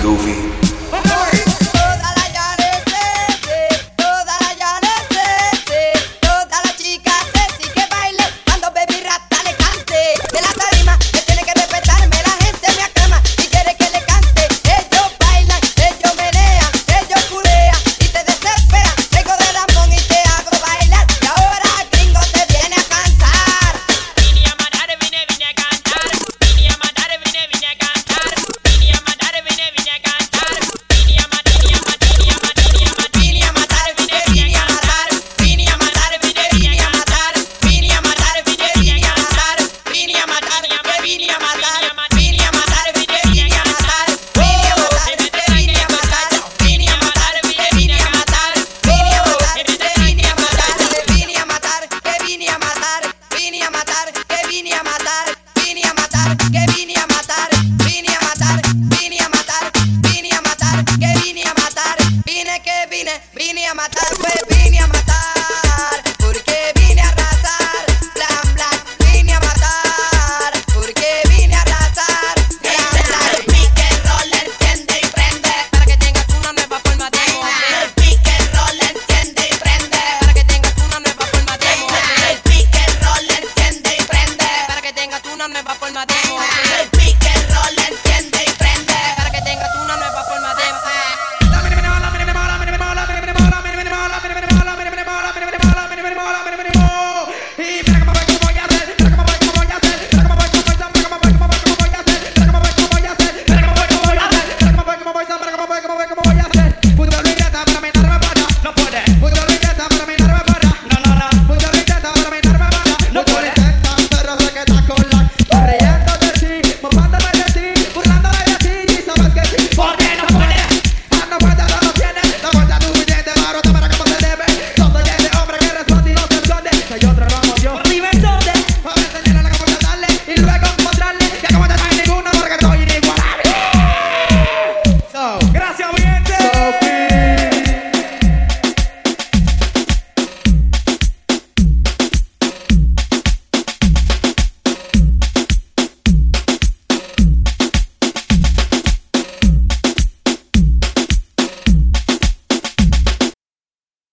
goofy. a matar, pues vine a